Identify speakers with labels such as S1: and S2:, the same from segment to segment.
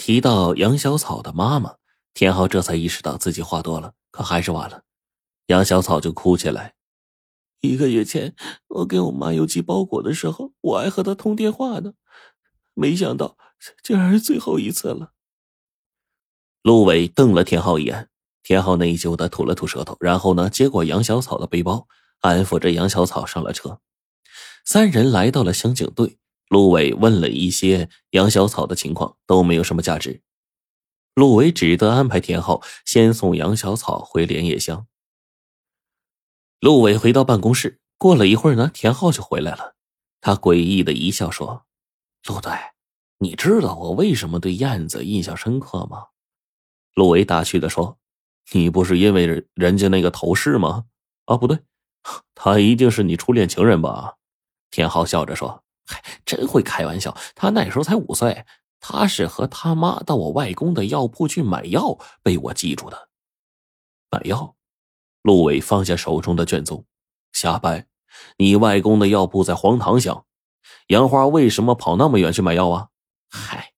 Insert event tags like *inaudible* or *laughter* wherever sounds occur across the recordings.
S1: 提到杨小草的妈妈，田浩这才意识到自己话多了，可还是晚了。杨小草就哭起来。
S2: 一个月前，我给我妈邮寄包裹的时候，我还和她通电话呢，没想到竟然是最后一次了。
S1: 陆伟瞪了田浩一眼，田浩内疚的吐了吐舌头，然后呢，接过杨小草的背包，安抚着杨小草上了车。三人来到了刑警队，陆伟问了一些杨小草的情况，都没有什么价值。陆伟只得安排田浩先送杨小草回莲叶乡。陆伟回到办公室，过了一会儿呢，田浩就回来了。他诡异的一笑说：“陆队，你知道我为什么对燕子印象深刻吗？”陆伟打趣的说：“你不是因为人家那个头饰吗？啊，不对，*laughs* 他一定是你初恋情人吧？”田浩笑着说：“，真会开玩笑。他那时候才五岁，他是和他妈到我外公的药铺去买药，被我记住的。买药。”陆伟放下手中的卷宗，瞎掰！你外公的药铺在黄塘乡，杨花为什么跑那么远去买药啊？嗨，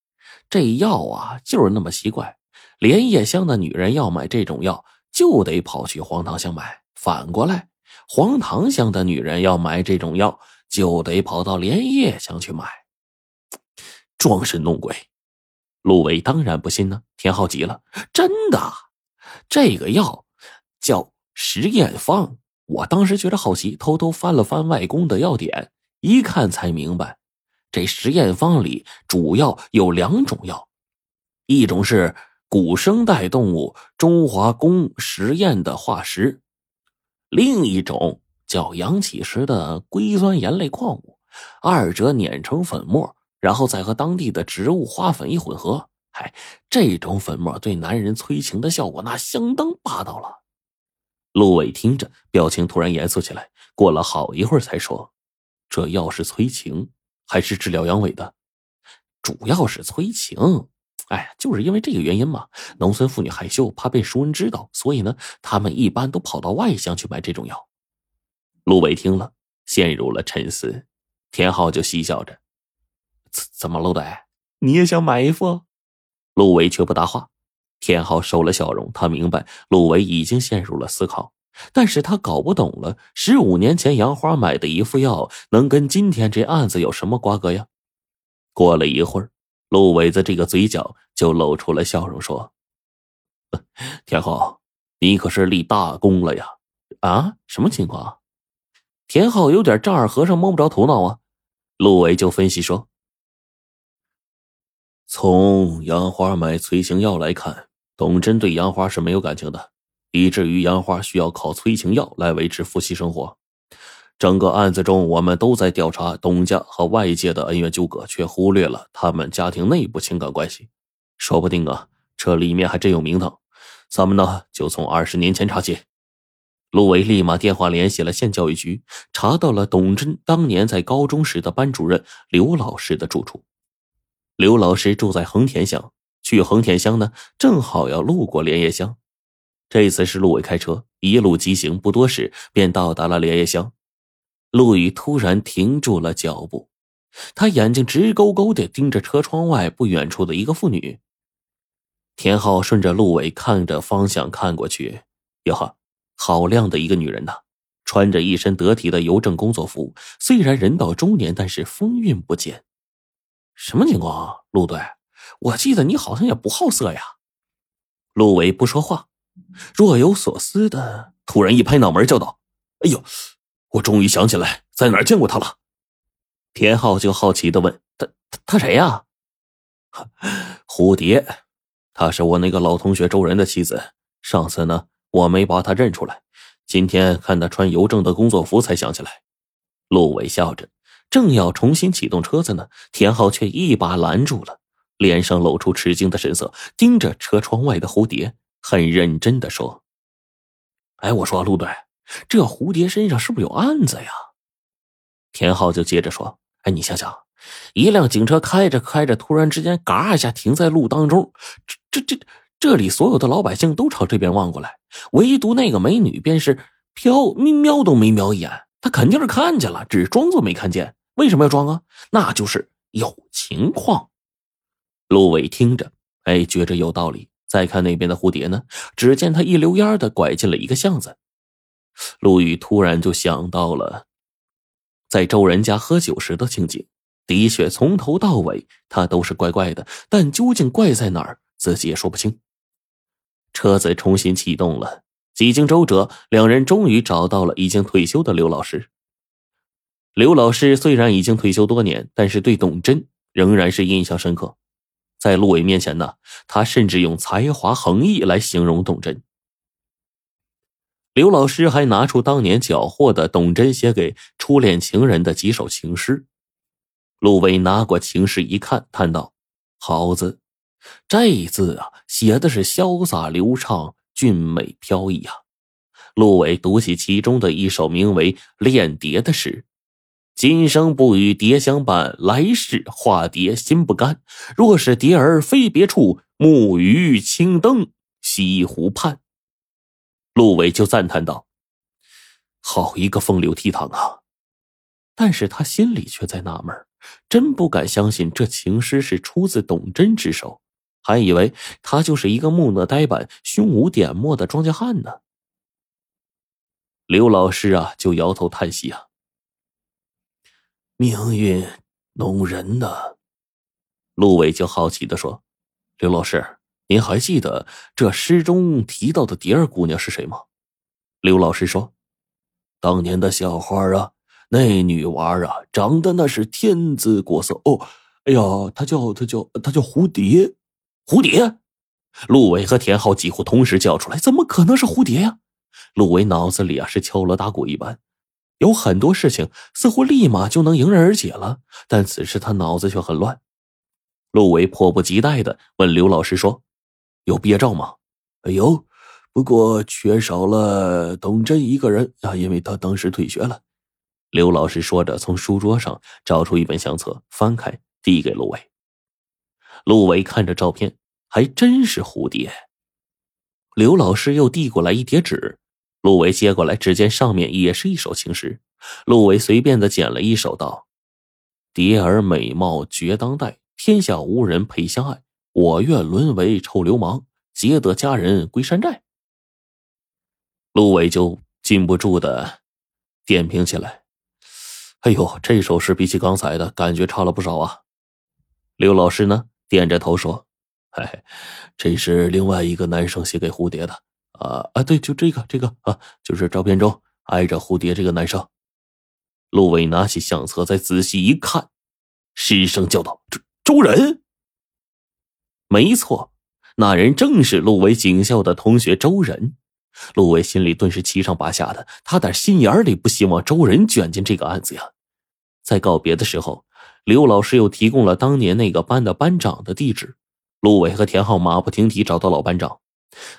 S1: 这药啊就是那么奇怪。莲叶乡的女人要买这种药，就得跑去黄塘乡买；反过来，黄塘乡的女人要买这种药，就得跑到莲叶乡去买。装神弄鬼！陆伟当然不信呢。田浩急了：“真的，这个药叫……”实验方，我当时觉得好奇，偷偷翻了翻外公的药典，一看才明白，这实验方里主要有两种药，一种是古生代动物中华公实验的化石，另一种叫阳起时的硅酸盐类矿物，二者碾成粉末，然后再和当地的植物花粉一混合，嗨，这种粉末对男人催情的效果那相当霸道了。陆伟听着，表情突然严肃起来。过了好一会儿，才说：“这药是催情，还是治疗阳痿的？主要是催情。哎，就是因为这个原因嘛。农村妇女害羞，怕被熟人知道，所以呢，他们一般都跑到外乡去买这种药。”陆伟听了，陷入了沉思。田浩就嬉笑着：“怎怎么，陆队，你也想买一副？”陆伟却不答话。田浩收了笑容，他明白陆伟已经陷入了思考，但是他搞不懂了，十五年前杨花买的一副药，能跟今天这案子有什么瓜葛呀？过了一会儿，陆伟的这个嘴角就露出了笑容，说：“ *laughs* 田浩，你可是立大功了呀！啊，什么情况？”田浩有点丈二和尚摸不着头脑啊。陆伟就分析说：“从杨花买催情药来看。”董真对杨花是没有感情的，以至于杨花需要靠催情药来维持夫妻生活。整个案子中，我们都在调查董家和外界的恩怨纠葛，却忽略了他们家庭内部情感关系。说不定啊，这里面还真有名堂。咱们呢，就从二十年前查起。陆伟立马电话联系了县教育局，查到了董真当年在高中时的班主任刘老师的住处。刘老师住在横田乡。去横田乡呢，正好要路过莲叶乡。这次是陆伟开车，一路疾行，不多时便到达了莲叶乡。陆宇突然停住了脚步，他眼睛直勾勾的盯着车窗外不远处的一个妇女。田浩顺着陆伟看着方向看过去，哟呵，好靓的一个女人呐，穿着一身得体的邮政工作服，虽然人到中年，但是风韵不减。什么情况，陆队？我记得你好像也不好色呀，陆伟不说话，若有所思的，突然一拍脑门，叫道：“哎呦，我终于想起来在哪儿见过他了。”田浩就好奇的问：“他他他谁呀？”蝴蝶，她是我那个老同学周仁的妻子。上次呢，我没把她认出来，今天看她穿邮政的工作服，才想起来。陆伟笑着，正要重新启动车子呢，田浩却一把拦住了。脸上露出吃惊的神色，盯着车窗外的蝴蝶，很认真的说：“哎，我说陆队，这蝴蝶身上是不是有案子呀？”田浩就接着说：“哎，你想想，一辆警车开着开着，突然之间嘎一下停在路当中，这这这这里所有的老百姓都朝这边望过来，唯独那个美女便是瞟瞄都没瞄一眼，她肯定是看见了，只装作没看见。为什么要装啊？那就是有情况。”陆伟听着，哎，觉着有道理。再看那边的蝴蝶呢，只见他一溜烟的拐进了一个巷子。陆羽突然就想到了在周人家喝酒时的情景，的确从头到尾他都是怪怪的，但究竟怪在哪儿，自己也说不清。车子重新启动了，几经周折，两人终于找到了已经退休的刘老师。刘老师虽然已经退休多年，但是对董真仍然是印象深刻。在陆伟面前呢，他甚至用才华横溢来形容董真。刘老师还拿出当年缴获的董真写给初恋情人的几首情诗。陆伟拿过情诗一看，叹道：“好字，这字啊，写的是潇洒流畅、俊美飘逸啊。”陆伟读起其中的一首名为《恋蝶》的诗。今生不与蝶相伴，来世化蝶心不甘。若是蝶儿飞别处，木鱼青灯西湖畔。陆伟就赞叹道：“好一个风流倜傥啊！”但是他心里却在纳闷，真不敢相信这情诗是出自董真之手，还以为他就是一个木讷呆板、胸无点墨的庄稼汉呢。刘老师啊，就摇头叹息啊。
S2: 命运弄人呐！
S1: 陆伟就好奇的说：“刘老师，您还记得这诗中提到的蝶儿姑娘是谁吗？”
S2: 刘老师说：“当年的小花啊，那女娃啊，长得那是天姿国色哦。哎呀，她叫她叫她叫蝴蝶，
S1: 蝴蝶。”陆伟和田浩几乎同时叫出来：“怎么可能是蝴蝶呀？”陆伟脑子里啊是敲锣打鼓一般。有很多事情似乎立马就能迎刃而解了，但此时他脑子却很乱。陆伟迫不及待的问刘老师说：“有毕业照吗？”“
S2: 有，不过缺少了董真一个人啊，因为他当时退学了。”
S1: 刘老师说着，从书桌上找出一本相册，翻开递给陆伟。陆伟看着照片，还真是蝴蝶。刘老师又递过来一叠纸。陆伟接过来，只见上面也是一首情诗。陆伟随便的捡了一首，道：“蝶儿美貌绝当代，天下无人配相爱。我愿沦为臭流氓，结得佳人归山寨。”陆伟就禁不住的点评起来：“哎呦，这首诗比起刚才的感觉差了不少啊。”刘老师呢，点着头说：“
S2: 嘿，这是另外一个男生写给蝴蝶的。”啊啊，对，就这个，这个啊，就是照片中挨着蝴蝶这个男生。
S1: 陆伟拿起相册，再仔细一看，失声叫道：“周周仁！”没错，那人正是陆伟警校的同学周仁。陆伟心里顿时七上八下的，他打心眼里不希望周仁卷进这个案子呀。在告别的时候，刘老师又提供了当年那个班的班长的地址。陆伟和田浩马不停蹄找到老班长。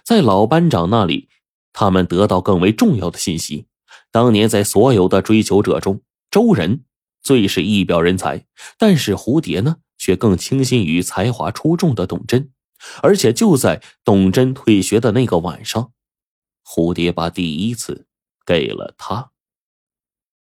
S1: 在老班长那里，他们得到更为重要的信息。当年在所有的追求者中，周仁最是一表人才，但是蝴蝶呢，却更倾心于才华出众的董真。而且就在董真退学的那个晚上，蝴蝶把第一次给了他。